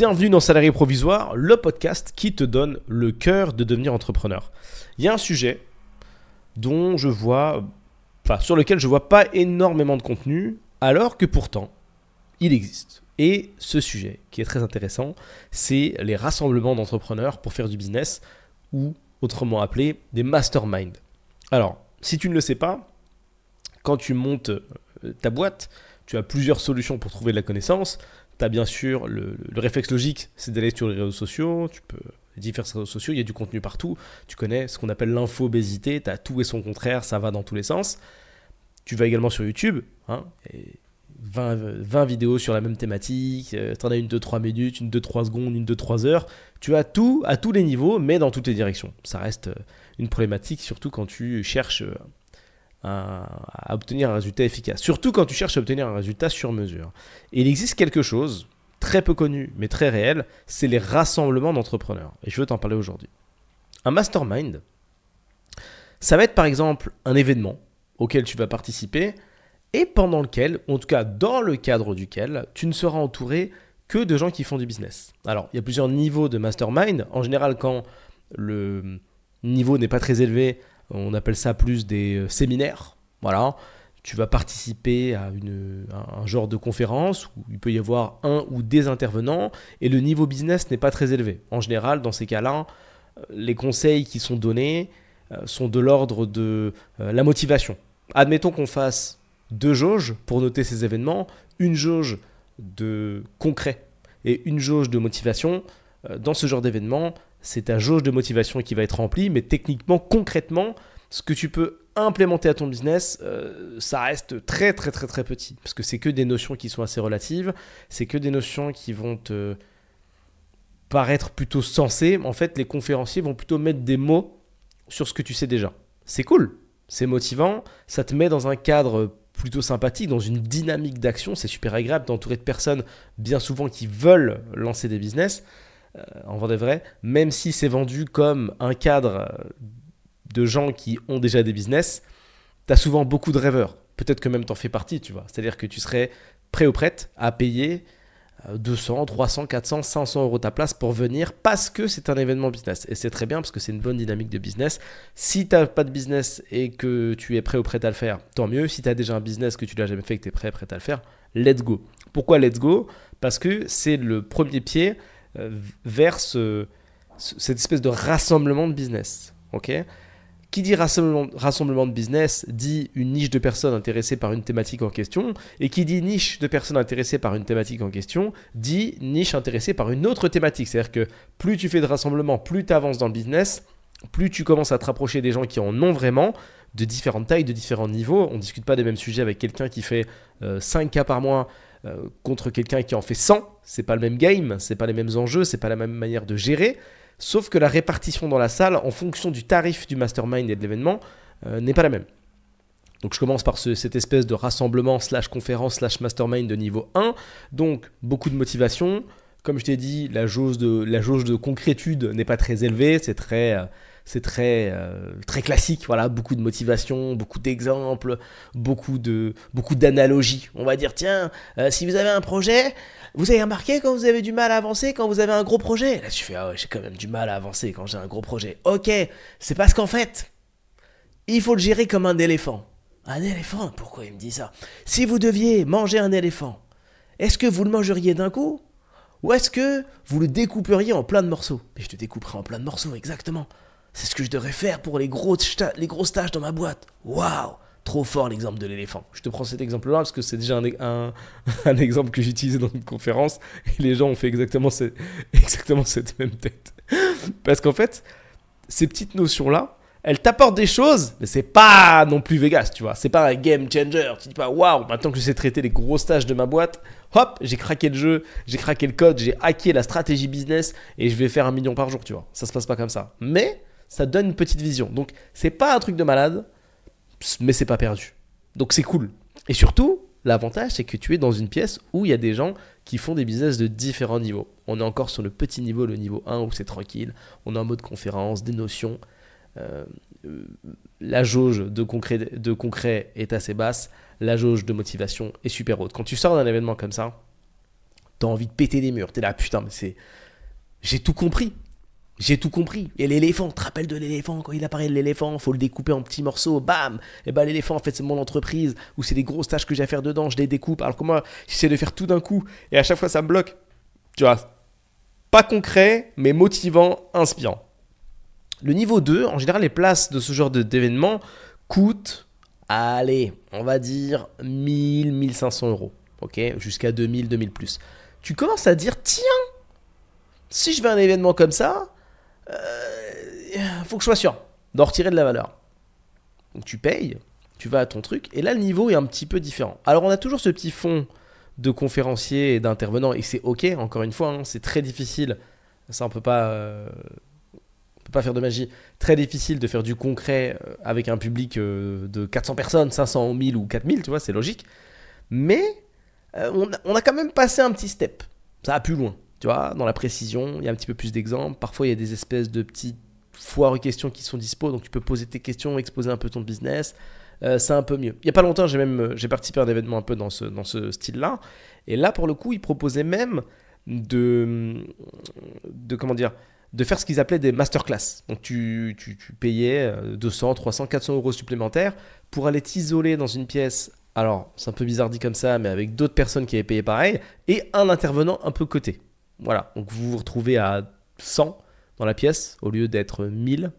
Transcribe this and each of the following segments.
Bienvenue dans Salarié Provisoire, le podcast qui te donne le cœur de devenir entrepreneur. Il y a un sujet dont je vois, enfin sur lequel je vois pas énormément de contenu, alors que pourtant il existe. Et ce sujet qui est très intéressant, c'est les rassemblements d'entrepreneurs pour faire du business, ou autrement appelé des masterminds. Alors, si tu ne le sais pas, quand tu montes euh, ta boîte, tu as plusieurs solutions pour trouver de la connaissance. Tu as bien sûr le, réflexe logique, c'est d'aller sur les réseaux sociaux. Tu peux les différents réseaux sociaux, il y a du contenu partout. Tu connais ce qu'on appelle l'info-obésité, tu as tout et son contraire, ça va dans tous les sens. Tu vas également sur YouTube, hein, et 20, vidéos sur la même thématique, euh, tu en as une de 3 minutes, une de 3 secondes, une de 3 heures. Tu as tout à tous les niveaux, mais dans toutes les directions. Ça reste euh, une problématique, surtout quand tu cherches euh, à, obtenir un résultat efficace. Surtout quand tu cherches à obtenir un résultat sur mesure. Et il existe quelque chose, très peu connu, mais très réel, c'est les rassemblements d'entrepreneurs. Et je veux t'en parler aujourd'hui. Un mastermind, ça va être par exemple un événement auquel tu vas participer et pendant lequel, en tout cas dans le cadre duquel, tu ne seras entouré que de gens qui font du business. Alors, il y a plusieurs niveaux de mastermind. En général, quand le niveau n'est pas très élevé, on appelle ça plus des euh, séminaires. Voilà. Tu vas participer à, une, un genre de conférence où il peut y avoir un ou des intervenants et le niveau business n'est pas très élevé. En général, dans ces cas-là, euh, les conseils qui sont donnés euh, sont de l'ordre de la motivation. Admettons qu'on fasse deux jauges pour noter ces événements, une jauge de concret et une jauge de motivation. Dans ce genre d'événement, c'est ta jauge de motivation qui va être remplie, mais techniquement, concrètement, ce que tu peux implémenter à ton business, euh, ça reste très très très très petit, parce que c'est que des notions qui sont assez relatives, c'est que des notions qui vont te paraître plutôt sensées. En fait, les conférenciers vont plutôt mettre des mots sur ce que tu sais déjà. C'est cool, c'est motivant, ça te met dans un cadre plutôt sympathique, dans une dynamique d'action. C'est super agréable d'entourer de personnes bien souvent qui veulent lancer des business, en vrai vrai, même si c'est vendu comme un cadre euh, de gens qui ont déjà des business, tu as souvent beaucoup de rêveurs. Peut-être que même tu en fais partie, tu vois. C'est-à-dire que tu serais prêt ou prête à payer 200, 300, 400, 500 euros ta place pour venir parce que c'est un événement business. Et c'est très bien parce que c'est une bonne dynamique de business. Si tu n'as pas de business et que tu es prêt ou prêt à le faire, tant mieux. Si tu as déjà un business que tu l'as jamais fait et que tu es prêt, prêt à le faire, let's go. Pourquoi let's go? Parce que c'est le premier pied euh, vers cette espèce de rassemblement de business. qui dit rassemblement, de business dit une niche de personnes intéressées par une thématique en question. Et qui dit niche de personnes intéressées par une thématique en question dit niche intéressée par une autre thématique. C'est-à-dire que plus tu fais de rassemblements, plus tu avances dans le business, plus tu commences à te rapprocher des gens qui en ont vraiment, de différentes tailles, de différents niveaux. On ne discute pas des mêmes sujets avec quelqu'un qui fait 5 euh, cas par mois euh, contre quelqu'un qui en fait 100. C'est pas le même game, c'est pas les mêmes enjeux, c'est pas la même manière de gérer. Sauf que la répartition dans la salle, en fonction du tarif du mastermind et de l'événement, euh, n'est pas la même. Donc je commence par cette espèce de rassemblement slash conférence slash mastermind de niveau 1. Donc beaucoup de motivation. Comme je t'ai dit, la jauge de, la jauge de concrétude n'est pas très élevée. C'est très, euh, c'est très, euh, très classique. Voilà, beaucoup de motivation, beaucoup d'exemples, beaucoup d'analogies. On va dire tiens, si vous avez un projet, vous avez remarqué quand vous avez du mal à avancer quand vous avez un gros projet? Là, tu fais, ah ouais, j'ai quand même du mal à avancer quand j'ai un gros projet. Ok, c'est parce qu'en fait, il faut le gérer comme un éléphant. Un éléphant? Pourquoi il me dit ça? Si vous deviez manger un éléphant, est-ce que vous le mangeriez d'un coup? Ou est-ce que vous le découperiez en plein de morceaux? Mais je te découperai en plein de morceaux, exactement. C'est ce que je devrais faire pour les gros, les gros stages dans ma boîte. Waouh trop fort l'exemple de l'éléphant. Je te prends cet exemple-là parce que c'est déjà un, un, exemple que j'ai utilisé dans une conférence et les gens ont fait exactement, exactement cette même tête. Parce qu'en fait, ces petites notions-là, elles t'apportent des choses, mais c'est pas non plus Vegas, tu vois. C'est pas un game changer. Tu dis pas, waouh, maintenant que je sais traiter les gros stages de ma boîte, hop, j'ai craqué le jeu, j'ai craqué le code, j'ai hacké la stratégie business et je vais faire un million par jour, tu vois. Ça se passe pas comme ça. Mais ça donne une petite vision. Donc, c'est pas un truc de malade mais c'est pas perdu. Donc c'est cool. Et surtout, l'avantage, c'est que tu es dans une pièce où il y a des gens qui font des business de différents niveaux. On est encore sur le petit niveau, le niveau 1, où c'est tranquille. On est en mode conférence, des notions. Euh, la jauge de concret, de concret est assez basse. La jauge de motivation est super haute. Quand tu sors d'un événement comme ça, T'as envie de péter des murs. T'es là, putain, mais c'est. J'ai tout compris. J'ai tout compris. Et l'éléphant, tu te rappelles de l'éléphant Quand il apparaît l'éléphant, faut le découper en petits morceaux. Bam Et ben l'éléphant, en fait, c'est mon entreprise. Ou c'est des grosses tâches que j'ai à faire dedans, je les découpe. Alors que moi, j'essaie de faire tout d'un coup. Et à chaque fois, ça me bloque. Tu vois Pas concret, mais motivant, inspirant. Le niveau 2, en général, les places de ce genre d'événement coûtent, allez, on va dire 1000, 1500 euros. Ok? Jusqu'à 2000, 2000 plus. Tu commences à dire, tiens, si je vais à un événement comme ça, euh, faut que je sois sûr d'en retirer de la valeur. Donc tu payes, tu vas à ton truc, et là le niveau est un petit peu différent. Alors on a toujours ce petit fond de conférenciers et d'intervenants, et c'est ok, encore une fois, hein, c'est très difficile, ça on peut pas... Euh, peut pas faire de magie. Très difficile de faire du concret euh, avec un public de 400 personnes, 500, 1000 ou 4000, tu vois, c'est logique. Mais on on, a, quand même passé un petit step. Ça a plus loin. Tu vois, dans la précision, il y a un petit peu plus d'exemples. Parfois, il y a des espèces de petites foires questions qui sont dispo, donc tu peux poser tes questions, exposer un peu ton business. Euh, c'est un peu mieux. Il n'y a pas longtemps, j'ai même euh, j'ai participé à un événement un peu dans ce, dans ce style-là. Et là, pour le coup, ils proposaient même de, de comment dire, de faire ce qu'ils appelaient des masterclass. Donc tu, tu, tu, payais 200, 300, 400 euros supplémentaires pour aller t'isoler dans une pièce. Alors, c'est un peu bizarre dit comme ça, mais avec d'autres personnes qui avaient payé pareil, et un intervenant un peu coté. Voilà, donc vous vous retrouvez à 100 dans la pièce au lieu d'être 1000.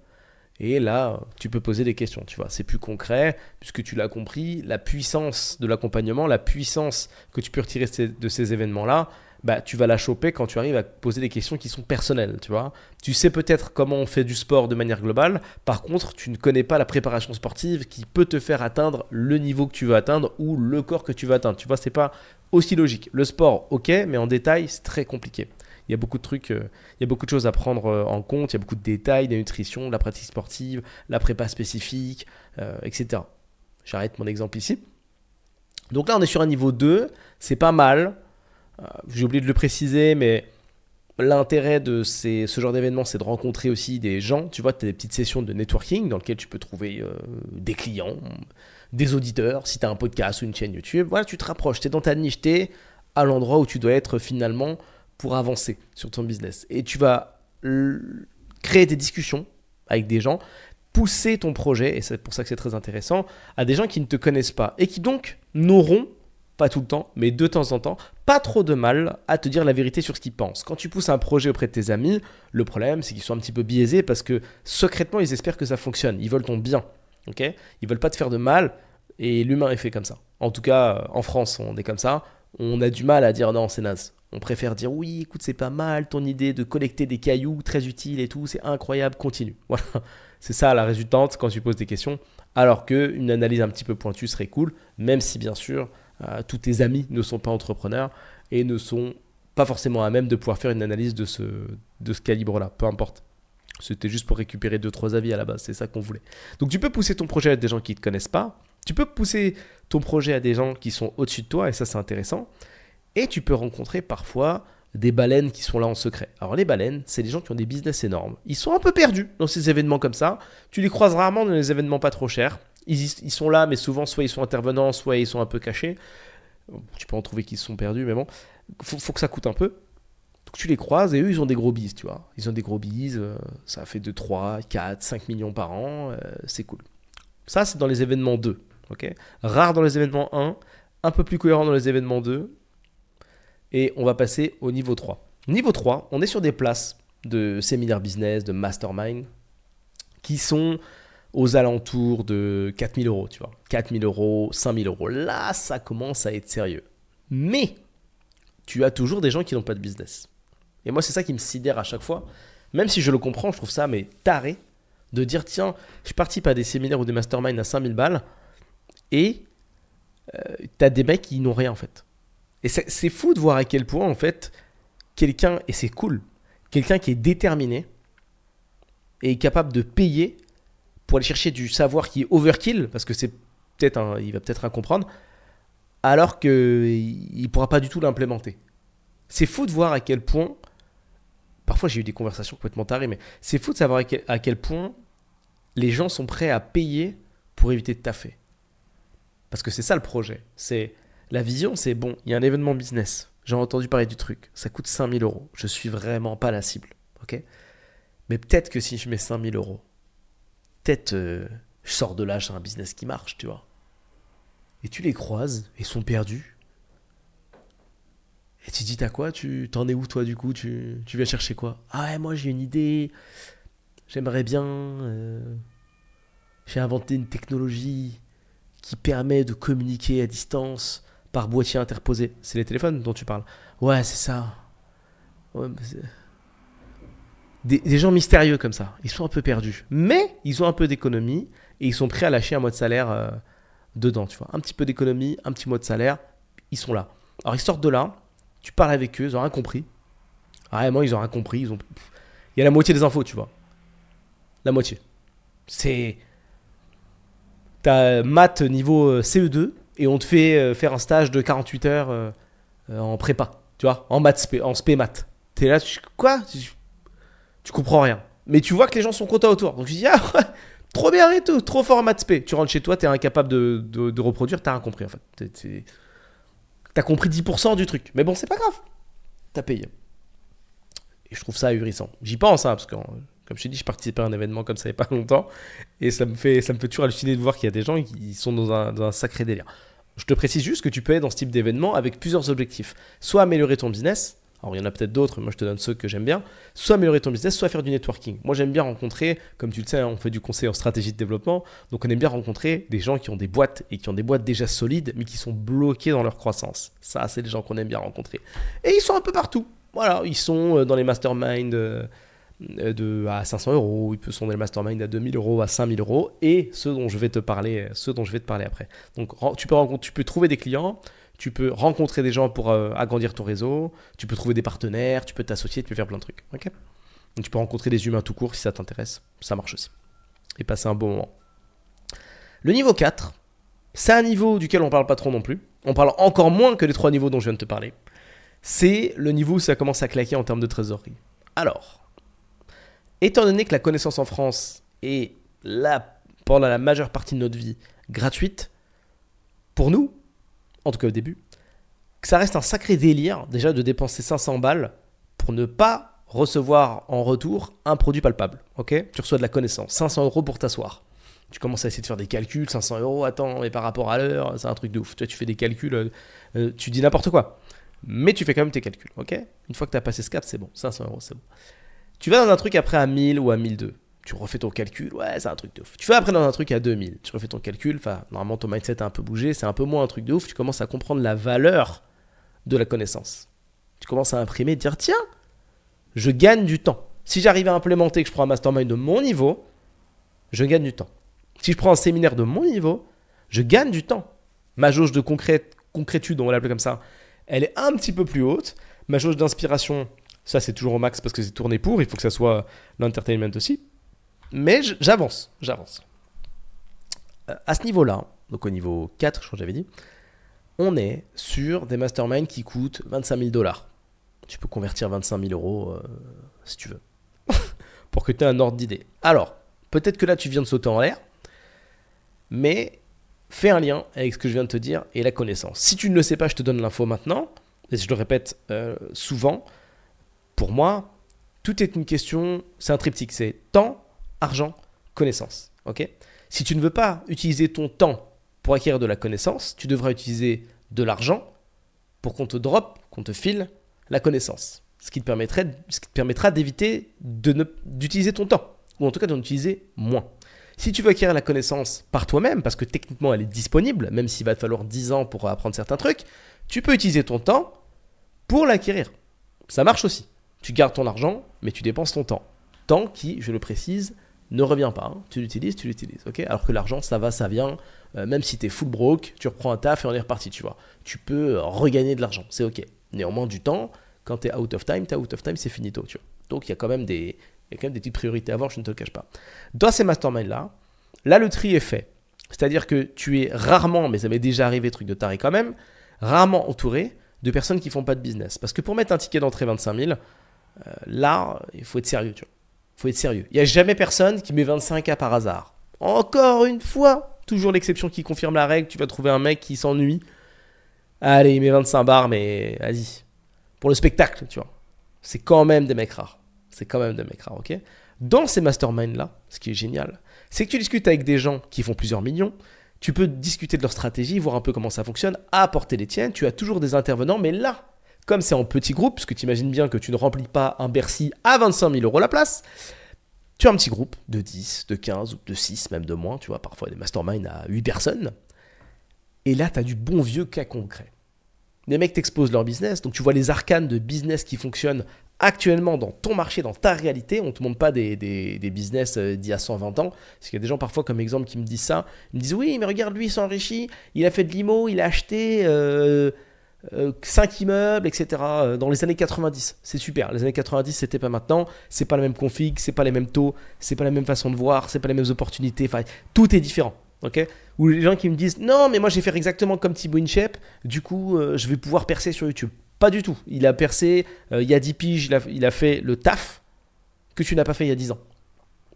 Et là, tu peux poser des questions, tu vois. C'est plus concret, puisque tu l'as compris, la puissance de l'accompagnement, la puissance que tu peux retirer de ces événements-là, bah, tu vas la choper quand tu arrives à poser des questions qui sont personnelles, tu vois. Tu sais peut-être comment on fait du sport de manière globale, par contre, tu ne connais pas la préparation sportive qui peut te faire atteindre le niveau que tu veux atteindre ou le corps que tu veux atteindre. Tu vois, c'est pas aussi logique. Le sport, ok, mais en détail, c'est très compliqué. Il y a beaucoup de trucs, euh, il y a beaucoup de choses à prendre euh, en compte, il y a beaucoup de détails, la nutrition, la pratique sportive, la prépa spécifique, euh, etc. J'arrête mon exemple ici. Donc là, on est sur un niveau 2, c'est pas mal. J'ai oublié de le préciser, mais l'intérêt de ce genre d'événement, c'est de rencontrer aussi des gens. Tu vois, tu as des petites sessions de networking dans lesquelles tu peux trouver des clients, des auditeurs, si tu as un podcast ou une chaîne YouTube. Voilà, tu te rapproches, tu es dans ta niche, tu es à l'endroit où tu dois être finalement pour avancer sur ton business. Et tu vas créer des discussions avec des gens, pousser ton projet, et c'est pour ça que c'est très intéressant, à des gens qui ne te connaissent pas et qui donc n'auront pas tout le temps, mais de temps en temps, pas trop de mal à te dire la vérité sur ce qu'ils pensent. Quand tu pousses un projet auprès de tes amis, le problème c'est qu'ils sont un petit peu biaisés parce que secrètement ils espèrent que ça fonctionne, ils veulent ton bien. Ok? Ils veulent pas te faire de mal et l'humain est fait comme ça. En tout cas, euh, en France, on est comme ça. On a du mal à dire non, c'est naze. On préfère dire oui, écoute, c'est pas mal ton idée de collecter des cailloux, très utile et tout, c'est incroyable, continue. Voilà, c'est ça la résultante quand tu poses des questions. Alors qu'une analyse un petit peu pointue serait cool, même si bien sûr, euh, tous tes amis ne sont pas entrepreneurs et ne sont pas forcément à même de pouvoir faire une analyse de ce, de ce calibre-là, peu importe. C'était juste pour récupérer deux trois avis à la base, c'est ça qu'on voulait. Donc tu peux pousser ton projet à des gens qui ne te connaissent pas, tu peux pousser ton projet à des gens qui sont au-dessus de toi et ça c'est intéressant. Et tu peux rencontrer parfois des baleines qui sont là en secret. Alors les baleines, c'est des gens qui ont des business énormes. Ils sont un peu perdus dans ces événements comme ça. Tu les croises rarement dans les événements pas trop chers. Ils, ils sont là, mais souvent soit ils sont intervenants, soit ils sont un peu cachés. Tu peux en trouver qui sont perdus, mais bon, faut, faut que ça coûte un peu tu les croises et eux, ils ont des gros bises, tu vois. Ils ont des gros bises, euh, ça fait de 3, 4, 5 millions par an, euh, c'est cool. Ça, c'est dans les événements 2, ok? Rare dans les événements 1, un peu plus cohérent dans les événements 2. Et on va passer au niveau 3. Niveau 3, on est sur des places de séminaires business, de mastermind, qui sont aux alentours de 4000 euros, tu vois. 4000 euros, 5000 euros. Là, ça commence à être sérieux. Mais, tu as toujours des gens qui n'ont pas de business. Et moi, c'est ça qui me sidère à chaque fois. Même si je le comprends, je trouve ça mais taré de dire tiens, je participe à des séminaires ou des masterminds à 5000 balles et euh, t'as des mecs qui n'ont rien en fait. Et c'est fou de voir à quel point en fait quelqu'un, et c'est cool, quelqu'un qui est déterminé et capable de payer pour aller chercher du savoir qui est overkill, parce que c'est peut-être il va peut-être comprendre alors qu'il ne pourra pas du tout l'implémenter. C'est fou de voir à quel point J'ai eu des conversations complètement tarées, mais c'est fou de savoir à quel, point les gens sont prêts à payer pour éviter de taffer. Parce que c'est ça le projet. C'est la vision, c'est bon, il y a un événement business. j'ai entendu parler du truc. Ça coûte 5000 euros. Je suis vraiment pas la cible. Ok? Mais peut-être que si je mets 5000 euros, peut-être euh, je sors de là, j'ai un business qui marche, tu vois. Et tu les croises, ils sont perdus. Et tu dis, t'as quoi? Tu t'en es où toi du coup? Tu, tu viens chercher quoi? Ah ouais, moi j'ai une idée. J'aimerais bien. euh, j'ai inventé une technologie qui permet de communiquer à distance par boîtier interposé. C'est les téléphones dont tu parles. Ouais, c'est ça. Des, des gens mystérieux comme ça. Ils sont un peu perdus. Mais ils ont un peu d'économie et ils sont prêts à lâcher un mois de salaire euh, dedans, tu vois. Un petit peu d'économie, un petit mois de salaire. Ils sont là. Alors ils sortent de là. Tu parles avec eux, ils ont rien compris. Vraiment, ils ont rien compris. Il y a la moitié des infos, tu vois. La moitié. C'est. T'as maths niveau euh, CE2 et on te fait euh, faire un stage de 48 heures euh, en prépa, tu vois, en maths, spé- en spé maths. T'es là, tu, quoi? Tu, comprends rien. Mais tu vois que les gens sont contents autour. Donc tu dis, ah, ouais, trop bien et tout, trop fort en maths spé. Tu rentres chez toi, t'es incapable de, reproduire, t'as rien compris en fait. T'as compris 10% du truc. Mais bon, c'est pas grave. T'as payé. Et je trouve ça ahurissant. J'y pense, hein, parce que, comme je t'ai dit, je participais à un événement comme ça il n'y a pas longtemps. Et ça me fait, ça me fait toujours halluciner de voir qu'il y a des gens qui sont un, dans un sacré délire. Je te précise juste que tu peux être dans ce type d'événement avec plusieurs objectifs. Soit améliorer ton business, alors il y en a peut-être d'autres, moi je te donne ceux que j'aime bien. Soit améliorer ton business, soit faire du networking. Moi j'aime bien rencontrer, comme tu le sais, hein, on fait du conseil en stratégie de développement, donc on aime bien rencontrer des gens qui ont des boîtes et qui ont des boîtes déjà solides, mais qui sont bloqués dans leur croissance. Ça, c'est des gens qu'on aime bien rencontrer. Et ils sont un peu partout. Voilà, ils sont euh, dans les masterminds. euh, euh, de, à 500 euros, ils sont dans les masterminds à 2000 euros, à 5000 euros, et ceux dont je vais te parler, ceux dont je vais te parler après. Donc tu tu peux trouver des clients, tu peux rencontrer des gens pour euh, agrandir ton réseau, tu peux trouver des partenaires, tu peux t'associer, tu peux faire plein de trucs. tu peux rencontrer des humains tout court si ça t'intéresse, ça marche aussi. Et passer un bon moment. Le niveau 4, c'est un niveau duquel on parle pas trop non plus. On parle encore moins que les trois niveaux dont je viens de te parler. C'est le niveau où ça commence à claquer en termes de trésorerie. Alors, étant donné que la connaissance en France est la, pendant la majeure partie de notre vie gratuite, pour nous, en tout cas au début, que ça reste un sacré délire déjà de dépenser 500 balles pour ne pas recevoir en retour un produit palpable. Ok? Tu reçois de la connaissance, 500 euros pour t'asseoir. Tu commences à essayer de faire des calculs, 500 euros, attends, mais par rapport à l'heure, c'est un truc de ouf. Tu, tu fais des calculs, euh, euh, tu dis n'importe quoi. Mais tu fais quand même tes calculs, ok? Une fois que tu as passé ce cap, c'est bon, 500 euros, c'est bon. Tu vas dans un truc après à 1000 ou à 1002. Tu refais ton calcul, ouais, c'est un truc de ouf. Tu vas après dans un truc à 2000. Tu refais ton calcul, enfin, normalement ton mindset a un peu bougé, c'est un peu moins un truc de ouf. Tu commences à comprendre la valeur de la connaissance. Tu commences à imprimer, dire tiens, je gagne du temps. Si j'arrive à implémenter que je prends un mastermind de mon niveau, je gagne du temps. Si je prends un séminaire de mon niveau, je gagne du temps. Ma jauge de concrétude, on va l'appeler comme ça, elle est un petit peu plus haute. Ma jauge d'inspiration, ça c'est toujours au max parce que c'est tourné pour, il faut que ça soit l'entertainment aussi. Mais j'avance, j'avance. Euh, À ce niveau-là, donc au niveau 4, je crois que j'avais dit, on est sur des masterminds qui coûtent 25 000 dollars. Tu peux convertir 25 000 euros euh, si tu veux. Pour que tu aies un ordre d'idée. Alors, peut-être que là tu viens de sauter en l'air, mais fais un lien avec ce que je viens de te dire et la connaissance. Si tu ne le sais pas, je te donne l'info maintenant. Et je le répète euh, souvent, pour moi, tout est une question, c'est un triptyque, c'est temps, argent, connaissance. Si tu ne veux pas utiliser ton temps pour acquérir de la connaissance, tu devras utiliser de l'argent pour qu'on te drop, qu'on te file la connaissance. Ce qui te, ce qui te permettra d'éviter d'utiliser ton temps, ou en tout cas d'en utiliser moins. Si tu veux acquérir la connaissance par toi-même, parce que techniquement elle est disponible, même s'il va te falloir 10 ans pour apprendre certains trucs, tu peux utiliser ton temps pour l'acquérir. Ça marche aussi. Tu gardes ton argent, mais tu dépenses ton temps. Temps qui, je le précise, ne revient pas. hein. Tu l'utilises, tu l'utilises. Alors que l'argent, ça va, ça vient. Euh, même si tu es full broke, tu reprends un taf et on est reparti, tu vois. Tu peux euh, regagner de l'argent, c'est ok. Néanmoins, du temps, quand tu es out of time, tu out of time, c'est finito, tu vois. Donc il y a quand même des, il y des petites priorités à avoir, je ne te le cache pas. Dans ces masterminds-là, là, le tri est fait. C'est-à-dire que tu es rarement, mais ça m'est déjà arrivé, truc de taré quand même, rarement entouré de personnes qui font pas de business. Parce que pour mettre un ticket d'entrée 25 000, euh, là, il faut être sérieux, tu vois. Faut être sérieux. Il n'y a jamais personne qui met 25K par hasard. Encore une fois, toujours l'exception qui confirme la règle, tu vas trouver un mec qui s'ennuie. Allez, il met 25 bars, mais vas-y. pour le spectacle, tu vois. C'est quand même des mecs rares. C'est quand même des mecs rares, ok? Dans ces masterminds-là, ce qui est génial, c'est que tu discutes avec des gens qui font plusieurs millions, tu peux discuter de leur stratégie, voir un peu comment ça fonctionne, apporter les tiennes, tu as toujours des intervenants, mais là, comme c'est en petit groupe, parce que tu imagines bien que tu ne remplis pas un Bercy à 25 000 euros la place, tu as un petit groupe de 10, de 15 ou de 6, même de moins, tu vois, parfois des masterminds à 8 personnes. Et là, tu as du bon vieux cas concret. Les mecs t'exposent leur business, donc tu vois les arcanes de business qui fonctionnent actuellement dans ton marché, dans ta réalité. On ne te montre pas des, des, business euh, d'il y a 120 ans. Parce qu'il y a des gens parfois comme exemple qui me disent ça. Ils me disent oui, mais regarde, lui, il s'enrichit, il a fait de l'IMO, il a acheté... Euh, 5 euh, immeubles, etc. Euh, dans les années 90. C'est super. Les années 90, c'était pas maintenant. C'est pas la même config, c'est pas les mêmes taux, c'est pas la même façon de voir, c'est pas les mêmes opportunités. Enfin, tout est différent. Ok? Ou les gens qui me disent non, mais moi j'ai fait exactement comme Thibaut Inchep, du coup euh, je vais pouvoir percer sur YouTube. Pas du tout. Il a percé il y a 10 piges, il a, il a fait le taf que tu n'as pas fait il y a 10 ans.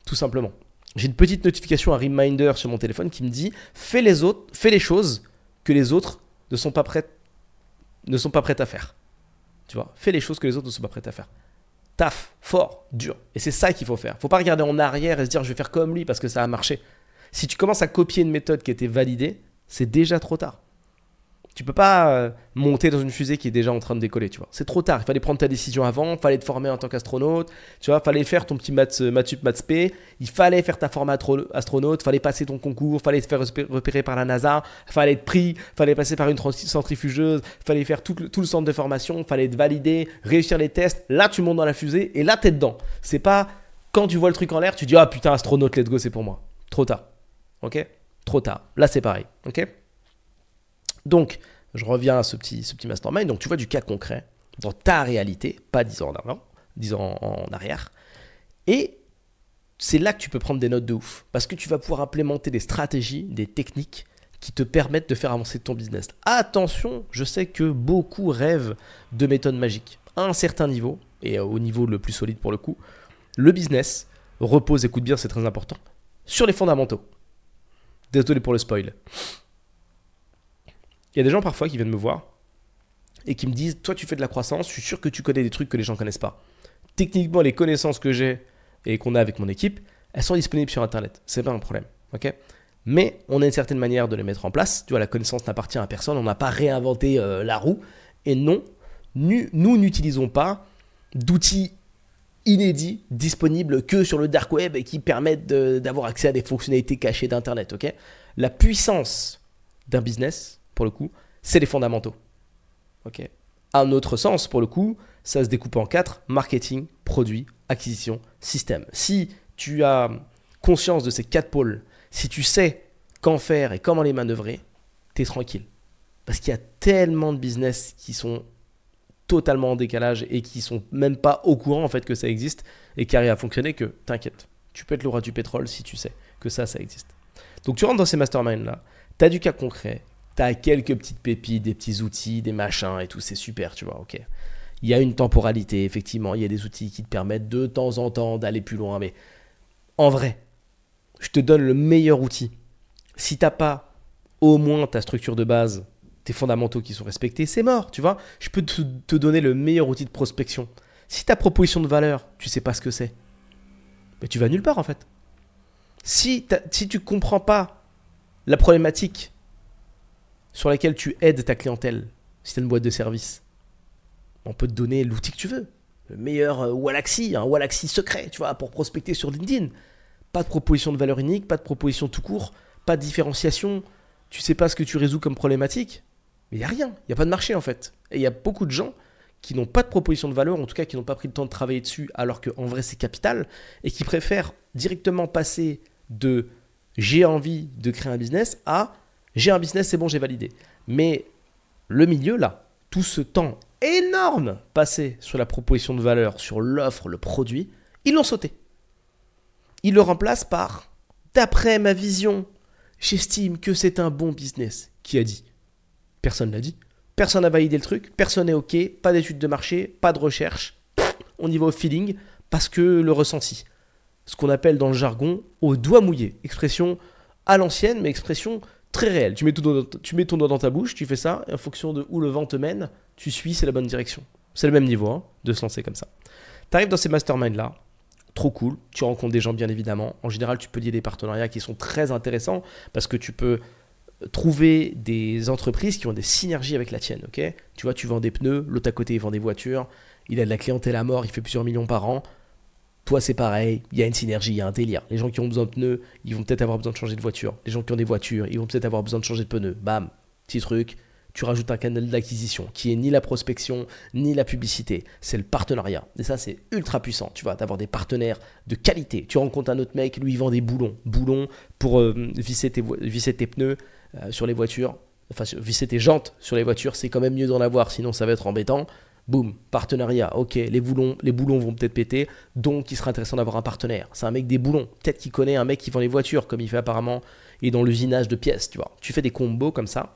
Tout simplement. J'ai une petite notification, un reminder sur mon téléphone qui me dit fais les autres, fais les choses que les autres ne sont pas prêts ne sont pas prêtes à faire. Tu vois, fais les choses que les autres ne sont pas prêtes à faire. Taf, fort, dur. Et c'est ça qu'il faut faire. Faut pas regarder en arrière et se dire je vais faire comme lui parce que ça a marché. Si tu commences à copier une méthode qui a été validée, c'est déjà trop tard. Tu peux pas euh, monter dans une fusée qui est déjà en train de décoller, tu vois. C'est trop tard. Il fallait prendre ta décision avant, il fallait te former en tant qu'astronaute, tu vois, fallait faire ton petit maths, euh, maths maths il fallait faire ta formation astronaute, fallait passer ton concours, fallait te faire repérer par la NASA, fallait être pris, fallait passer par une centrifugeuse, fallait faire tout, tout le centre de formation, fallait être validé, réussir les tests. Là, tu montes dans la fusée et là, t'es dedans. C'est pas quand tu vois le truc en l'air, tu dis ah putain astronaute, let's go, c'est pour moi. Trop tard. Ok? Trop tard. Là, c'est pareil. Ok? Donc, je reviens à ce petit, ce petit mastermind. Donc, tu vois du cas concret dans ta réalité, pas 10 ans en avant, 10 ans en arrière. Et c'est là que tu peux prendre des notes de ouf. Parce que tu vas pouvoir implémenter des stratégies, des techniques qui te permettent de faire avancer ton business. Attention, je sais que beaucoup rêvent de méthodes magiques. À un certain niveau, et au niveau le plus solide pour le coup, le business repose, écoute bien, c'est très important, sur les fondamentaux. Désolé pour le spoil. Il y a des gens parfois qui viennent me voir et qui me disent Toi, tu fais de la croissance, je suis sûr que tu connais des trucs que les gens connaissent pas. Techniquement, les connaissances que j'ai et qu'on a avec mon équipe, elles sont disponibles sur Internet. C'est pas un problème. ok? Mais on a une certaine manière de les mettre en place. Tu vois, la connaissance n'appartient à personne. On n'a pas réinventé euh, la roue. Et non, nous n'utilisons pas d'outils inédits disponibles que sur le dark web et qui permettent d'avoir accès à des fonctionnalités cachées d'Internet. ok? La puissance d'un business, pour le coup, c'est les fondamentaux. Ok. Un autre sens, pour le coup, ça se découpe en quatre marketing, produit, acquisition, système. Si tu as conscience de ces quatre pôles, si tu sais qu'en faire et comment les manœuvrer, tu es tranquille. Parce qu'il y a tellement de business qui sont totalement en décalage et qui sont même pas au courant en fait que ça existe et qui arrivent à fonctionner que t'inquiète. Tu peux être le roi du pétrole si tu sais que ça, ça existe. Donc tu rentres dans ces masterminds là, tu as du cas concret, T'as quelques petites pépites, des petits outils, des machins et tout, c'est super, tu vois, ok. Il y a une temporalité, effectivement, il y a des outils qui te permettent de temps en temps d'aller plus loin, mais en vrai, je te donne le meilleur outil. Si t'as pas au moins ta structure de base, tes fondamentaux qui sont respectés, c'est mort, tu vois. Je peux te, donner le meilleur outil de prospection. Si ta proposition de valeur, tu sais pas ce que c'est, mais tu vas nulle part en fait. Si, si tu comprends pas la problématique sur laquelle tu aides ta clientèle, si tu as une boîte de service, on peut te donner l'outil que tu veux. Le meilleur euh, Wallaxy, un Wallaxy secret, tu vois, pour prospecter sur LinkedIn. Pas de proposition de valeur unique, pas de proposition tout court, pas de différenciation. Tu sais pas ce que tu résous comme problématique. Mais il n'y a rien, il n'y a pas de marché en fait. Et il y a beaucoup de gens qui n'ont pas de proposition de valeur, en tout cas qui n'ont pas pris le temps de travailler dessus, alors qu'en vrai c'est capital, et qui préfèrent directement passer de j'ai envie de créer un business à j'ai un business, c'est bon, j'ai validé. Mais le milieu, là, tout ce temps énorme passé sur la proposition de valeur, sur l'offre, le produit, ils l'ont sauté. Ils le remplacent par, d'après ma vision, j'estime que c'est un bon business. Qui a dit Personne n'a dit. Personne n'a validé le truc, personne n'est OK, pas d'études de marché, pas de recherche. On y va au feeling parce que le ressenti. Ce qu'on appelle dans le jargon au doigt mouillé. Expression à l'ancienne, mais expression très réel. Tu mets, ton doigt dans ta bouche, tu fais ça, et en fonction de où le vent te mène, tu suis, c'est la bonne direction. C'est le même niveau hein, de se lancer comme ça. Tu arrives dans ces masterminds-là, trop cool. Tu rencontres des gens, bien évidemment. En général, tu peux lier des partenariats qui sont très intéressants parce que tu peux trouver des entreprises qui ont des synergies avec la tienne. tu vois, tu vends des pneus, l'autre à côté, il vend des voitures, il a de la clientèle à mort, il fait plusieurs millions par an. Toi, c'est pareil, il y a une synergie, il y a un délire. Les gens qui ont besoin de pneus, ils vont peut-être avoir besoin de changer de voiture. Les gens qui ont des voitures, ils vont peut-être avoir besoin de changer de pneus. Bam, petit truc, tu rajoutes un canal d'acquisition qui est ni la prospection ni la publicité, c'est le partenariat. Et ça, c'est ultra puissant, tu vois, d'avoir des partenaires de qualité. Tu rencontres un autre mec, lui, il vend des boulons. Boulons pour euh, visser, tes, pneus euh, sur les voitures. Enfin, visser tes jantes sur les voitures, c'est quand même mieux d'en avoir, sinon ça va être embêtant. Boum, partenariat. Ok, les boulons, les boulons vont peut-être péter, donc il sera intéressant d'avoir un partenaire. C'est un mec des boulons. Peut-être qu'il connaît un mec qui vend les voitures, comme il fait apparemment, et dans l'usinage de pièces, tu vois. Tu fais des combos comme ça,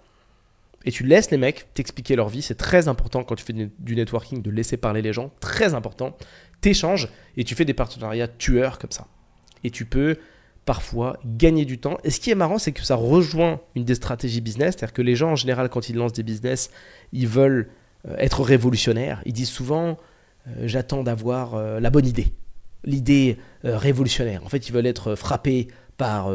et tu laisses les mecs t'expliquer leur vie. C'est très important quand tu fais du networking de laisser parler les gens. Très important. T'échanges et tu fais des partenariats tueurs comme ça. Et tu peux parfois gagner du temps. Et ce qui est marrant, c'est que ça rejoint une des stratégies business. C'est-à-dire que les gens, en général, quand ils lancent des business, ils veulent être révolutionnaires. Ils disent souvent euh, J'attends d'avoir euh, la bonne idée. L'idée révolutionnaire. En fait, ils veulent être frappés par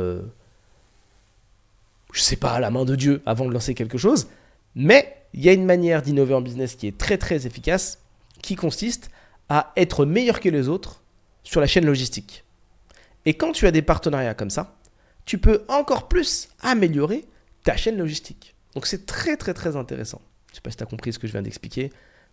je sais pas, la main de Dieu avant de lancer quelque chose. Mais il y a une manière d'innover en business qui est très très efficace, qui consiste à être meilleur que les autres sur la chaîne logistique. Et quand tu as des partenariats comme ça, tu peux encore plus améliorer ta chaîne logistique. Donc c'est très très très intéressant. Je ne sais pas si tu as compris ce que je viens d'expliquer.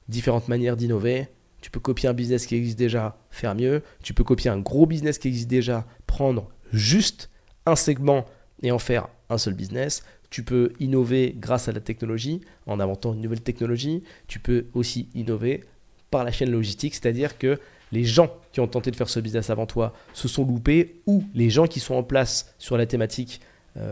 Différentes manières d'innover. Tu peux copier un business qui existe déjà, faire mieux. Tu peux copier un gros business qui existe déjà, prendre juste un segment et en faire un seul business. Tu peux innover grâce à la technologie en inventant une nouvelle technologie. Tu peux aussi innover par la chaîne logistique, c'est-à-dire que les gens qui ont tenté de faire ce business avant toi se sont loupés ou les gens qui sont en place sur la thématique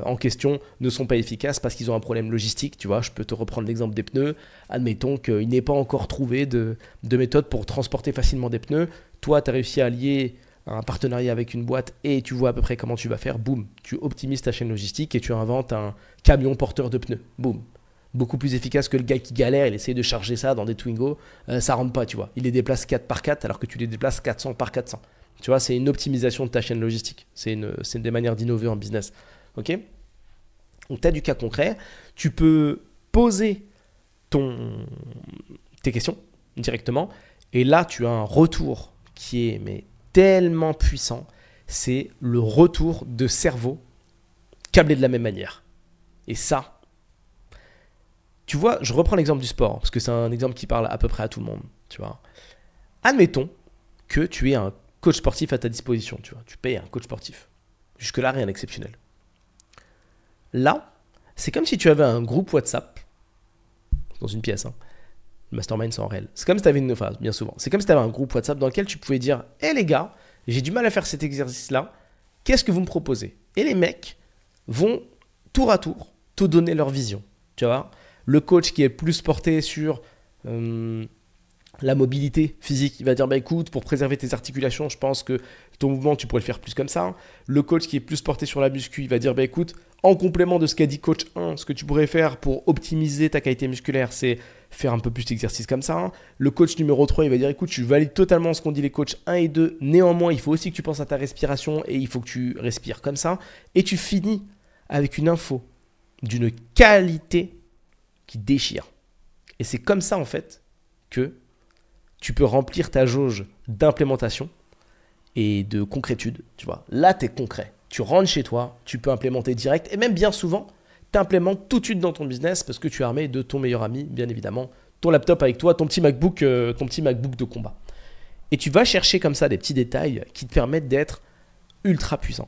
en question ne sont pas efficaces parce qu'ils ont un problème logistique. Tu vois, je peux te reprendre l'exemple des pneus. Admettons qu'il n'est pas encore trouvé de, de méthode pour transporter facilement des pneus. Toi, tu as réussi à lier un partenariat avec une boîte et tu vois à peu près comment tu vas faire, boum, tu optimises ta chaîne logistique et tu inventes un camion porteur de pneus, boum. Beaucoup plus efficace que le gars qui galère, il essaie de charger ça dans des Twingo, euh, ça rentre pas, tu vois. Il les déplace 4 par 4 alors que tu les déplaces 400 par 400. Tu vois, c'est une optimisation de ta chaîne logistique. C'est une, une, des manières d'innover en business. Ok Donc, tu as du cas concret. Tu peux poser tes questions directement. Et là, tu as un retour qui est mais tellement puissant, c'est le retour de cerveau câblé de la même manière. Et ça, tu vois, je reprends l'exemple du sport, parce que c'est un exemple qui parle à peu près à tout le monde, tu vois. Admettons que tu aies un coach sportif à ta disposition, tu vois. Tu payes un coach sportif. Jusque-là, rien d'exceptionnel. Là, c'est comme si tu avais un groupe WhatsApp dans une pièce. Hein, le mastermind, c'est en réel. C'est comme si tu avais une. phase bien souvent. C'est comme si tu avais un groupe WhatsApp dans lequel tu pouvais dire Hé les gars, j'ai du mal à faire cet exercice-là. Qu'est-ce que vous me proposez? Et les mecs vont tour à tour te donner leur vision. Tu vois? Le coach qui est plus porté sur. Euh, la mobilité physique, il va dire bah écoute, pour préserver tes articulations, je pense que ton mouvement, tu pourrais le faire plus comme ça. Le coach qui est plus porté sur la muscu, il va dire bah écoute, en complément de ce qu'a dit coach 1, ce que tu pourrais faire pour optimiser ta qualité musculaire, c'est faire un peu plus d'exercice comme ça. Le coach numéro 3, il va dire écoute, je valide totalement ce qu'ont dit les coachs 1 et 2. Néanmoins, il faut aussi que tu penses à ta respiration et il faut que tu respires comme ça. Et tu finis avec une info d'une qualité qui déchire. Et c'est comme ça en fait que tu peux remplir ta jauge d'implémentation et de concrétude. Tu vois, là, tu es concret. Tu rentres chez toi, tu peux implémenter direct et même bien souvent, tu implémentes tout de suite dans ton business parce que tu es armé de ton meilleur ami, bien évidemment, ton laptop avec toi, ton petit MacBook, euh, ton petit MacBook de combat. Et tu vas chercher comme ça des petits détails qui te permettent d'être ultra puissant.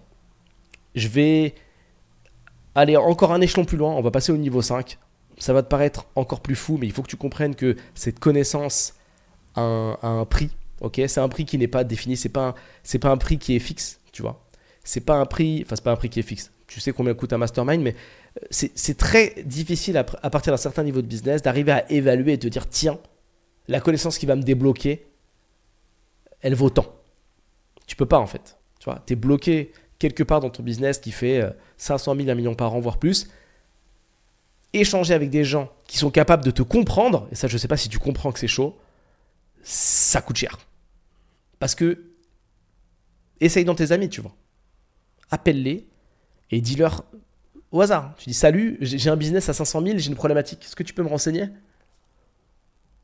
Je vais aller encore un échelon plus loin, on va passer au niveau 5. Ça va te paraître encore plus fou, mais il faut que tu comprennes que cette connaissance un, prix. Ok, c'est un prix qui n'est pas défini, c'est pas c'est pas un prix qui est fixe, tu vois? C'est pas un prix, enfin c'est pas un prix qui est fixe. Tu sais combien coûte un mastermind, mais euh, c'est très difficile à, partir d'un certain niveau de business d'arriver à évaluer et de dire tiens, la connaissance qui va me débloquer, elle vaut tant. Tu peux pas en fait. Tu vois, es bloqué quelque part dans ton business qui fait 500 000, 1 million par an, voire plus. Échanger avec des gens qui sont capables de te comprendre, et ça je sais pas si tu comprends que c'est chaud, ça coûte cher. Parce que, essaye dans tes amis, tu vois. Appelle-les et dis-leur au hasard. Tu dis Salut, j'ai un business à 500 000, j'ai une problématique. Est-ce que tu peux me renseigner?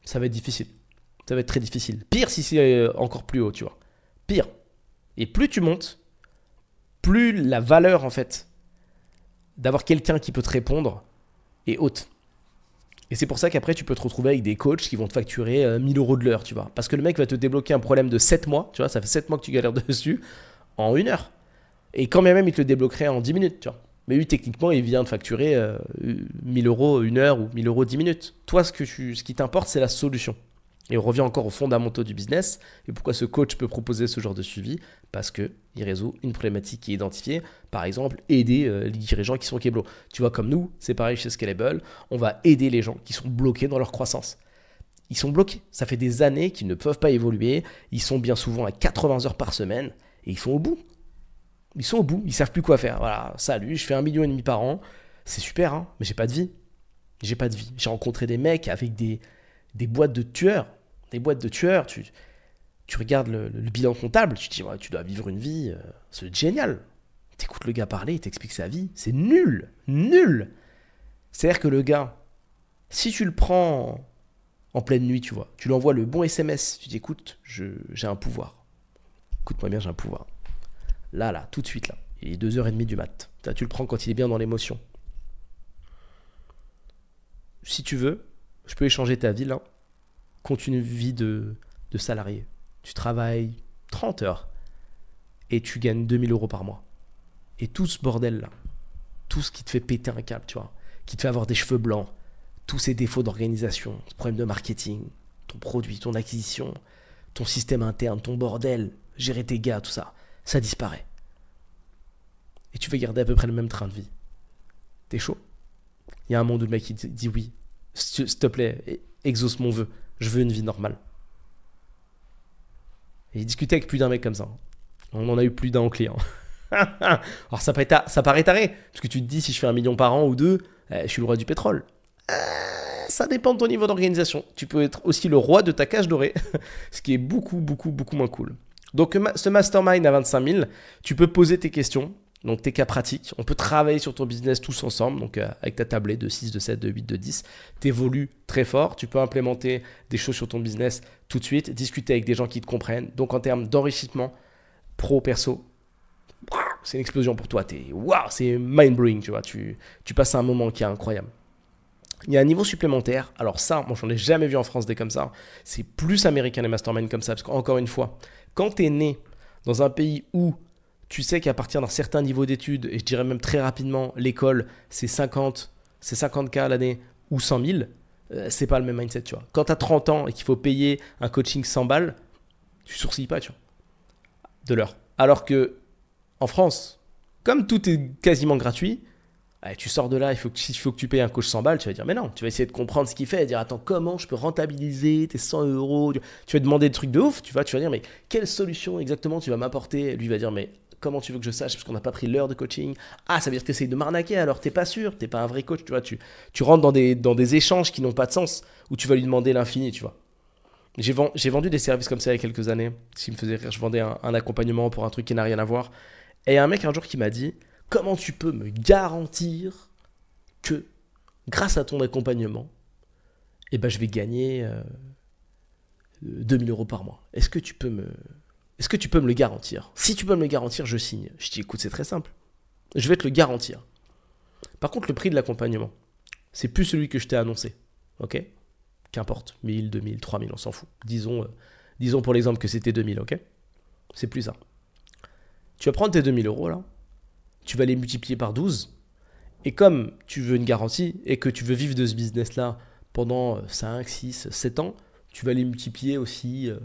Ça va être difficile. Ça va être très difficile. Pire si c'est euh, encore plus haut, tu vois. Pire. Et plus tu montes, plus la valeur, en fait, d'avoir quelqu'un qui peut te répondre est haute. Et c'est pour ça qu'après, tu peux te retrouver avec des coachs qui vont te facturer 1000 euh, euros de l'heure, tu vois. Parce que le mec va te débloquer un problème de 7 mois, tu vois, ça fait 7 mois que tu galères dessus, en une heure. Et quand même, il te le débloquerait en 10 minutes, tu vois. Mais lui, techniquement, il vient de facturer 1000 euh, euros une heure ou 1000 euros 10 minutes. Toi, ce, que ce qui t'importe, c'est la solution. Et on revient encore aux fondamentaux du business. Et pourquoi ce coach peut proposer ce genre de suivi Parce qu'il résout une problématique qui est identifiée. Par exemple, aider euh, les dirigeants qui sont Keblo. Tu vois, comme nous, c'est pareil chez Scalable, on va aider les gens qui sont bloqués dans leur croissance. Ils sont bloqués. Ça fait des années qu'ils ne peuvent pas évoluer. Ils sont bien souvent à 80 heures par semaine. Et ils sont au bout. Ils sont au bout. Ils savent plus quoi faire. Voilà, salut, je fais un million et demi par an. C'est super, hein, mais j'ai pas de vie. J'ai pas de vie. J'ai rencontré des mecs avec des, des boîtes de tueurs des boîtes de tueurs, tu, regardes le, bilan comptable, tu te dis, tu dois vivre une vie, euh, c'est génial. T'écoutes le gars parler, il t'explique sa vie, c'est nul, nul. C'est-à-dire que le gars, si tu le prends en pleine nuit, tu vois, tu lui envoies le bon SMS, tu dis, écoute, j'ai un pouvoir. Écoute-moi bien, j'ai un pouvoir. Là, là, tout de suite, là. Il est 2h30 du mat. tu le prends quand il est bien dans l'émotion. Si tu veux, je peux échanger ta vie là compte une vie de, salarié. Tu travailles 30 heures et tu gagnes 2000 euros par mois. Et tout ce bordel-là, tout ce qui te fait péter un câble, tu vois, qui te fait avoir des cheveux blancs, tous ces défauts d'organisation, problèmes de marketing, ton produit, ton acquisition, ton système interne, ton bordel, gérer tes gars, tout ça, ça disparaît. Et tu vas garder à peu près le même train de vie. T'es chaud? Il y a un monde où le mec il dit oui. S'il te plaît, exauce mon vœu je veux une vie normale. Et j'ai avec plus d'un mec comme ça. On en a eu plus d'un en client. Alors ça paraît, ça paraît taré, parce que tu te dis si je fais un million par an ou deux, eh, je suis le roi du pétrole. Euh, ça dépend de ton niveau d'organisation. Tu peux être aussi le roi de ta cage dorée, ce qui est beaucoup, beaucoup, beaucoup moins cool. Donc ce mastermind à 25 000, tu peux poser tes questions, donc tes cas pratiques. On peut travailler sur ton business tous ensemble, donc euh, avec ta tablette de 6, de 7, de 8, de 10. Tu évolues très fort, tu peux implémenter des choses sur ton business tout de suite, discuter avec des gens qui te comprennent. Donc en termes d'enrichissement pro, perso, c'est une explosion pour toi. Waouh, c'est mind-blowing, tu vois. Tu, tu passes un moment qui est incroyable. Il y a un niveau supplémentaire. Alors ça, moi, j'en ai jamais vu en France des comme ça. C'est plus américain les masterminds comme ça. Parce qu'encore une fois, quand tu es né dans un pays où tu sais qu'à partir d'un certain niveau d'études, et je dirais même très rapidement, l'école, c'est 50, c'est 50K l'année ou 100 000, euh, c'est pas le même mindset, tu vois. Quand tu as 30 ans et qu'il faut payer un coaching 100 balles, tu sourcilles pas, tu vois, de l'heure. Alors que en France, comme tout est quasiment gratuit, tu sors de là, il faut que, faut que tu payes un coach 100 balles, tu vas dire, mais non, tu vas essayer de comprendre ce qu'il fait, et dire, attends, comment je peux rentabiliser tes 100 euros Tu vas demander des trucs de ouf, tu vois, tu vas dire, mais quelle solution exactement tu vas m'apporter? Lui va dire, mais comment tu veux que je sache parce qu'on n'a pas pris l'heure de coaching Ah, ça veut dire que tu essayes de m'arnaquer alors t'es pas sûr, t'es pas un vrai coach, tu vois, tu, rentres dans des, échanges qui n'ont pas de sens où tu vas lui demander l'infini, tu vois. J'ai vendu des services comme ça il y a quelques années, me faisait je vendais un, accompagnement pour un truc qui n'a rien à voir. Et un mec un jour qui m'a dit Comment tu peux me garantir que grâce à ton accompagnement, eh ben, je vais gagner 2000 euh, euros par mois? Est-ce que tu peux me, est-ce que tu peux me le garantir? Si tu peux me le garantir, je signe. Je dis, écoute, c'est très simple. Je vais te le garantir. Par contre, le prix de l'accompagnement, c'est plus celui que je t'ai annoncé. Ok? Qu'importe. 1000, 2000, 3000, on s'en fout. Disons, euh, disons pour l'exemple que c'était 2000, ok? C'est plus ça. Tu vas prendre tes 2000 euros là, tu vas les multiplier par 12. Et comme tu veux une garantie et que tu veux vivre de ce business là pendant 5, 6, 7 ans, tu vas les multiplier aussi. Euh,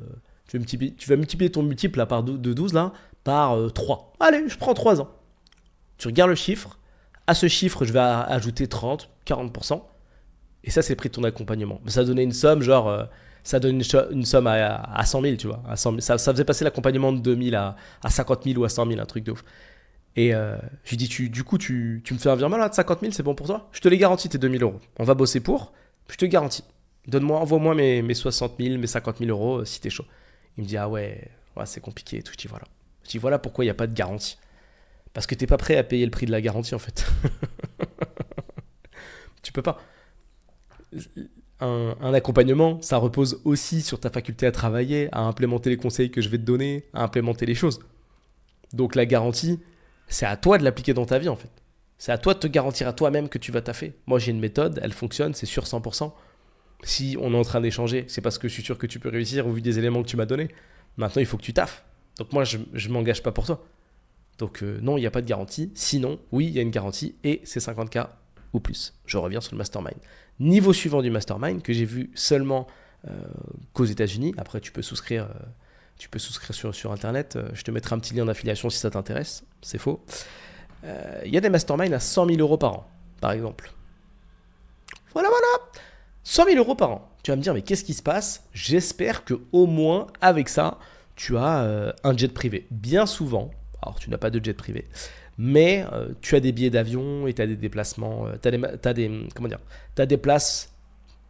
tu vas multiplier, ton multiple là, par de 12 là, par 3. Euh, Allez, je prends 3 ans. Tu regardes le chiffre. À ce chiffre, je vais ajouter 30, 40%. Et ça, c'est le prix de ton accompagnement. Ça donnait une somme, genre, euh, ça donne une, somme à, 100 000, tu vois. À 100 Ça, faisait passer l'accompagnement de 2000 à, à 50 000 ou à 100 000, un truc de ouf. Et euh, je lui dis, tu, du coup, tu, tu me fais un virement là de 50 000, c'est bon pour toi? Je te les garantis, tes 2000 euros. On va bosser pour, je te garantis. Donne-moi, envoie-moi mes, mes 60 000, mes 50 000 euros euh, si t'es chaud. Il me dit, ah ouais, c'est compliqué et tout. Je dis, voilà. Je dis, voilà pourquoi il n'y a pas de garantie. Parce que t'es pas prêt à payer le prix de la garantie, en fait. tu peux pas. Un, accompagnement, ça repose aussi sur ta faculté à travailler, à implémenter les conseils que je vais te donner, à implémenter les choses. Donc la garantie, c'est à toi de l'appliquer dans ta vie, en fait. C'est à toi de te garantir à toi-même que tu vas taffer. Moi, j'ai une méthode, elle fonctionne, c'est sûr 100%. Si on est en train d'échanger, c'est parce que je suis sûr que tu peux réussir au vu des éléments que tu m'as donnés. Maintenant, il faut que tu taffes. Donc moi, je ne m'engage pas pour toi. Donc euh, non, il n'y a pas de garantie. Sinon, oui, il y a une garantie et c'est 50K ou plus. Je reviens sur le mastermind. Niveau suivant du mastermind que j'ai vu seulement euh, qu'aux États-Unis. Après, tu peux souscrire, euh, tu peux souscrire sur, sur Internet. je te mettrai un petit lien d'affiliation si ça t'intéresse. C'est faux. Il y a des masterminds à 100 000 euros par an, par exemple. Voilà, voilà 100 000 euros par an. Tu vas me dire, mais qu'est-ce qui se passe? J'espère que au moins avec ça, tu as euh, un jet privé. Bien souvent, alors tu n'as pas de jet privé, mais euh, tu as des billets d'avion et tu as des déplacements, tu as, des, comment dire, as des places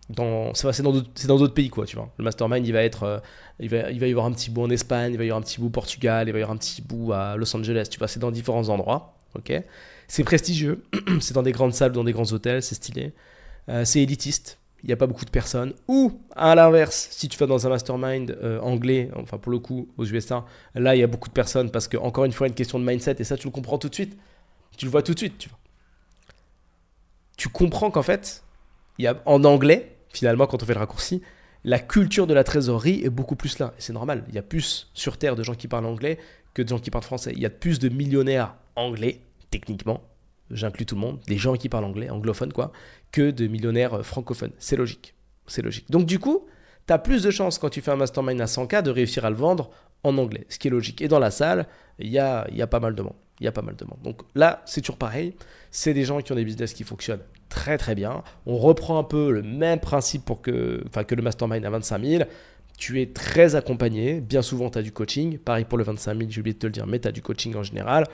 dans, c'est dans d'autres pays quoi, tu vois. Le mastermind, il va être, il, va, il va y avoir un petit bout en Espagne, il va y avoir un petit bout au Portugal, il va y avoir un petit bout à Los Angeles, tu vois, c'est dans différents endroits ok? C'est prestigieux, c'est dans des grandes salles, dans des grands hôtels, c'est stylé. Euh, c'est élitiste, il n'y a pas beaucoup de personnes. Ou, à l'inverse, si tu vas dans un mastermind euh, anglais, enfin pour le coup, aux USA, là, il y a beaucoup de personnes parce que, encore une fois, une question de mindset, et ça, tu le comprends tout de suite. Tu le vois tout de suite, tu vois. Tu comprends qu'en fait, il y a, en anglais, finalement, quand on fait le raccourci, la culture de la trésorerie est beaucoup plus là. Et c'est normal. Il y a plus sur Terre de gens qui parlent anglais que de gens qui parlent français. Il y a plus de millionnaires anglais, techniquement, j'inclus tout le monde, des gens qui parlent anglais, anglophones quoi, que de millionnaires euh, francophones. C'est logique. C'est logique. Donc du coup, tu as plus de chances quand tu fais un mastermind à 100K de réussir à le vendre en anglais, ce qui est logique. Et dans la salle, il y a, y a pas mal de monde. Il y a pas mal de monde. Donc là, c'est toujours pareil. C'est des gens qui ont des business qui fonctionnent très très bien. On reprend un peu le même principe pour que, enfin, que le mastermind à 25 000 tu es très accompagné. Bien souvent, tu as du coaching. Pareil pour le 25 000, j'ai oublié de te le dire, mais tu as du coaching en général.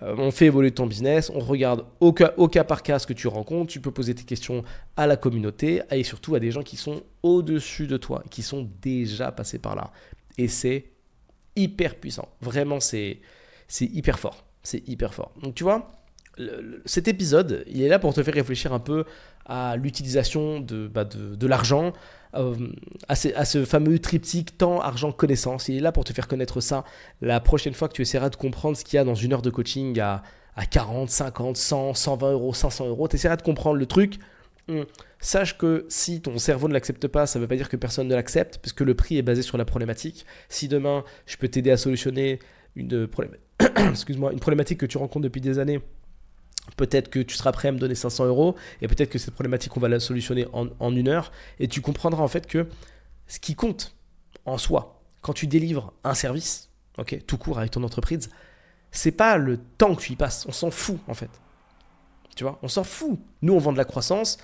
Euh, on fait évoluer ton business, on regarde au cas, au cas, par cas ce que tu rencontres. Tu peux poser tes questions à la communauté et surtout à des gens qui sont au-dessus de toi, qui sont déjà passés par là. Et c'est hyper puissant. Vraiment, c'est hyper fort. C'est hyper fort. Donc, tu vois, cet épisode, il est là pour te faire réfléchir un peu à l'utilisation de, bah, l'argent, euh, à, ce, fameux triptyque temps, argent, connaissance. Il est là pour te faire connaître ça. La prochaine fois que tu essaieras de comprendre ce qu'il y a dans une heure de coaching à, à 40, 50, 100, 120 euros, 500 euros, tu essaieras de comprendre le truc. Hum, sache que si ton cerveau ne l'accepte pas, ça ne veut pas dire que personne ne l'accepte, puisque le prix est basé sur la problématique. Si demain, je peux t'aider à solutionner une problématique que tu rencontres depuis des années, Peut-être que tu seras prêt à me donner 500 euros et peut-être que cette problématique, on va la solutionner en, une heure. Et tu comprendras en fait que ce qui compte en soi, quand tu délivres un service, tout court avec ton entreprise, c'est pas le temps que tu y passes. On s'en fout en fait. Tu vois, on s'en fout. Nous, on vend de la croissance.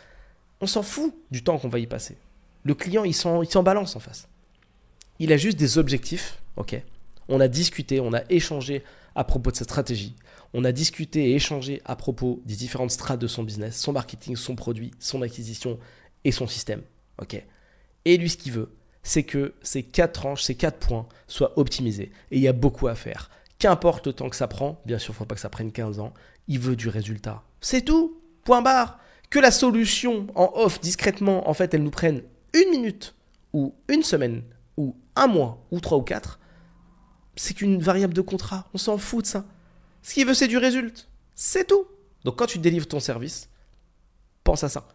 On s'en fout du temps qu'on va y passer. Le client, il s'en, il s'en balance en face. Il a juste des objectifs. On a discuté, on a échangé à propos de sa stratégie. On a discuté et échangé à propos des différentes strates de son business, son marketing, son produit, son acquisition et son système. Ok Et lui, ce qu'il veut, c'est que ces quatre tranches, ces quatre points soient optimisés. Et il y a beaucoup à faire. Qu'importe le temps que ça prend, bien sûr, il ne faut pas que ça prenne 15 ans, il veut du résultat. C'est tout, point barre. Que la solution en off, discrètement, en fait, elle nous prenne une minute, ou une semaine, ou un mois, ou trois ou quatre, c'est qu'une variable de contrat. On s'en fout de ça. Ce qu'il veut, c'est du résultat. C'est tout. Donc quand tu délivres ton service, pense à ça.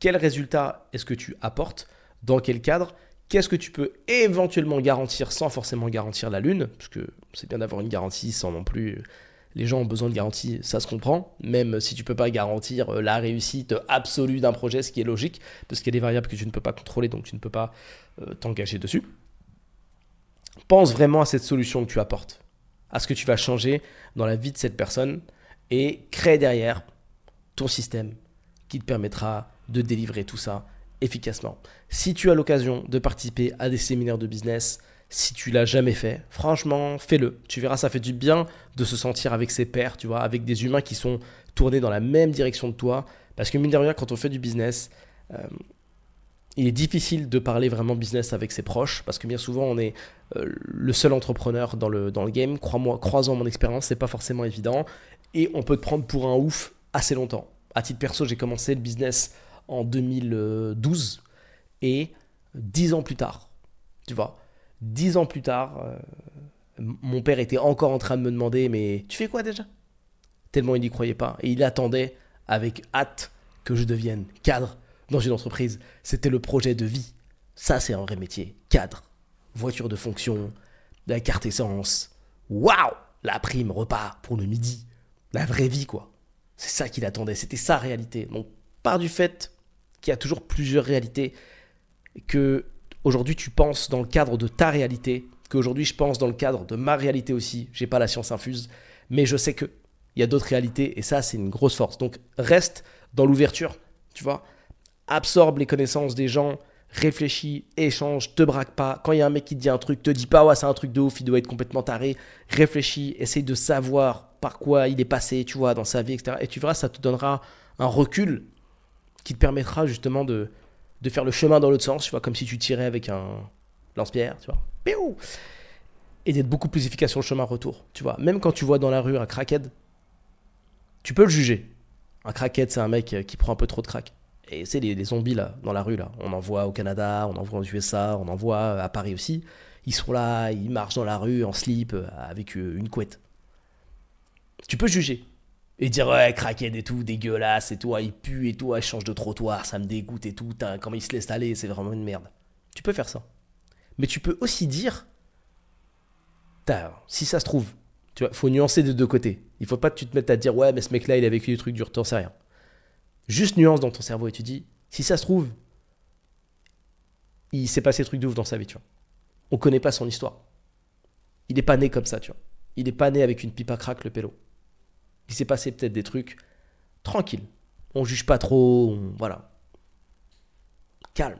Quel résultat est-ce que tu apportes? Dans quel cadre? Qu'est-ce que tu peux éventuellement garantir sans forcément garantir la lune? Parce que c'est bien d'avoir une garantie sans non plus... Les gens ont besoin de garantie, ça se comprend, même si tu ne peux pas garantir euh, la réussite absolue d'un projet, ce qui est logique, parce qu'il y a des variables que tu ne peux pas contrôler, donc tu ne peux pas euh, t'engager dessus. Pense vraiment à cette solution que tu apportes à ce que tu vas changer dans la vie de cette personne et crée derrière ton système qui te permettra de délivrer tout ça efficacement. Si tu as l'occasion de participer à des séminaires de business, si tu l'as jamais fait, franchement, fais-le. Tu verras, ça fait du bien de se sentir avec ses pairs, tu vois, avec des humains qui sont tournés dans la même direction de toi. Parce que mine de rien, quand on fait du business, euh, il est difficile de parler vraiment business avec ses proches parce que bien souvent on est euh, le seul entrepreneur dans le, game. Crois-moi, croisant mon expérience, c'est pas forcément évident. Et on peut te prendre pour un ouf assez longtemps. À titre perso, j'ai commencé le business en 2012 et dix ans plus tard, tu vois, dix ans plus tard, euh, mon père était encore en train de me demander mais tu fais quoi déjà? Tellement il n'y croyait pas. Et il attendait avec hâte que je devienne cadre dans une entreprise. C'était le projet de vie. Ça, c'est un vrai métier. Cadre, voiture de fonction, la carte essence. Waouh La prime, repas pour le midi. La vraie vie, quoi. C'est ça qu'il attendait. C'était sa réalité. Donc, par du fait qu'il y a toujours plusieurs réalités, que aujourd'hui tu penses dans le cadre de ta réalité, qu'aujourd'hui je pense dans le cadre de ma réalité aussi. J'ai pas la science infuse, mais je sais que il y a d'autres réalités et ça c'est une grosse force. Donc reste dans l'ouverture, tu vois. Absorbe les connaissances des gens, réfléchis, échange, te braque pas. Quand il y a un mec qui te dit un truc, te dis pas ouais c'est un truc de ouf, il doit être complètement taré. Réfléchis, essaye de savoir par quoi il est passé, tu vois, dans sa vie, etc. Et tu verras, ça te donnera un recul qui te permettra justement de, de faire le chemin dans l'autre sens, tu vois, comme si tu tirais avec un lance-pierre, tu vois. Et d'être beaucoup plus efficace sur le chemin retour, tu vois. Même quand tu vois dans la rue un crackhead, tu peux le juger. Un crackhead, c'est un mec qui prend un peu trop de crack. Et c'est les, zombies là, dans la rue là. On en voit au Canada, on en voit aux USA, on en voit à Paris aussi. Ils sont là, ils marchent dans la rue en slip avec une couette. Tu peux juger et dire ouais crackhead et tout dégueulasse et tout il pue et tout il change de trottoir ça me dégoûte et tout comment il se laisse aller c'est vraiment une merde tu peux faire ça mais tu peux aussi dire si ça se trouve tu vois faut nuancer des deux côtés il faut pas que tu te mettes à dire ouais mais ce mec là il a vécu des trucs durs t'en sais rien juste nuance dans ton cerveau et tu dis si ça se trouve il s'est passé des trucs de ouf dans sa vie tu vois on connaît pas son histoire il est pas né comme ça tu vois il est pas né avec une pipe à crack le pélo il s'est passé peut-être des trucs tranquille. On juge pas trop, voilà. Calme,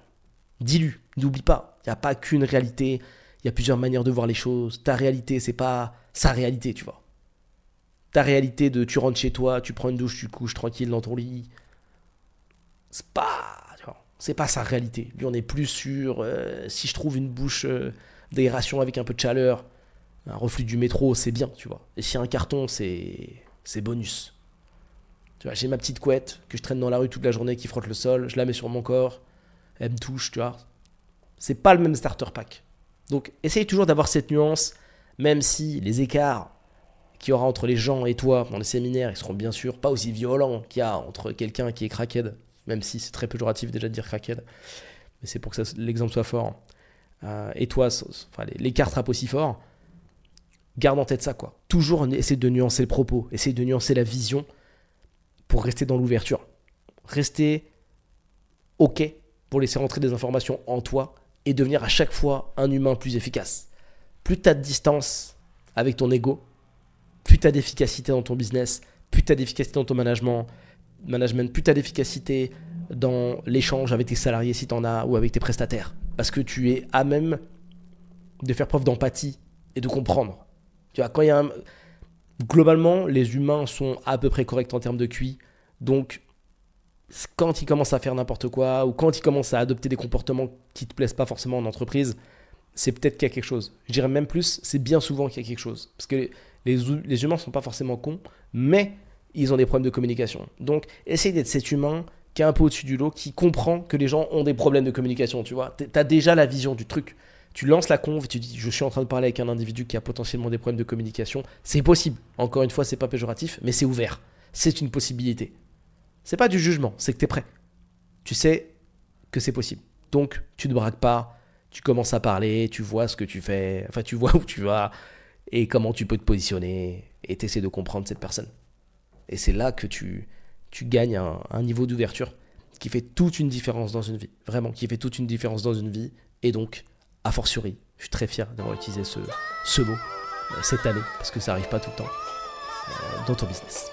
dilue, n'oublie pas, il n'y a pas qu'une réalité, il y a plusieurs manières de voir les choses. Ta réalité, c'est pas sa réalité, tu vois. Ta réalité de tu rentres chez toi, tu prends une douche, tu couches tranquille dans ton lit. C'est pas, c'est pas sa réalité. Lui, on est plus sur euh, si je trouve une bouche euh, d'aération avec un peu de chaleur, un reflux du métro, c'est bien, tu vois. Et si un carton, c'est c'est bonus. Tu vois, j'ai ma petite couette que je traîne dans la rue toute la journée qui frotte le sol, je la mets sur mon corps, elle me touche, tu vois. C'est pas le même starter pack. Donc essaye toujours d'avoir cette nuance, même si les écarts qu'il y aura entre les gens et toi dans les séminaires, ils seront bien sûr pas aussi violents qu'il y a entre quelqu'un qui est crackhead, même si c'est très péjoratif déjà de dire crackhead, mais c'est pour que l'exemple soit fort. Euh, et toi, enfin, l'écart pas aussi fort garde en tête ça, quoi. Toujours essayer de nuancer le propos, essayer de nuancer la vision pour rester dans l'ouverture. Rester OK pour laisser rentrer des informations en toi et devenir à chaque fois un humain plus efficace. Plus tu as de distance avec ton ego, plus tu as d'efficacité dans ton business, plus tu as d'efficacité dans ton management, management plus tu as d'efficacité dans l'échange avec tes salariés si tu en as ou avec tes prestataires. Parce que tu es à même de faire preuve d'empathie et de comprendre. Tu vois, quand il y a un... Globalement, les humains sont à peu près corrects en termes de QI. Donc, quand ils commencent à faire n'importe quoi, ou quand ils commencent à adopter des comportements qui te plaisent pas forcément en entreprise, c'est peut-être qu'il y a quelque chose. Je dirais même plus, c'est bien souvent qu'il y a quelque chose. Parce que les humains sont pas forcément cons, mais ils ont des problèmes de communication. Donc, essaye d'être cet humain qui est un peu au-dessus du lot, qui comprend que les gens ont des problèmes de communication, tu vois. Tu as déjà la vision du truc tu lances la conve, tu dis je suis en train de parler avec un individu qui a potentiellement des problèmes de communication. C'est possible. Encore une fois, c'est pas péjoratif, mais c'est ouvert. C'est une possibilité. C'est pas du jugement, c'est que tu es prêt. Tu sais que c'est possible. Donc, tu ne braques pas, tu commences à parler, tu vois ce que tu fais, enfin, tu vois où tu vas et comment tu peux te positionner et t'essaies de comprendre cette personne. Et c'est là que tu, gagnes un, niveau d'ouverture qui fait toute une différence dans une vie. Vraiment, qui fait toute une différence dans une vie. Et donc, a fortiori, je suis très fier d'avoir utilisé ce, mot euh, cette année, parce que ça arrive pas tout le temps euh, dans ton business.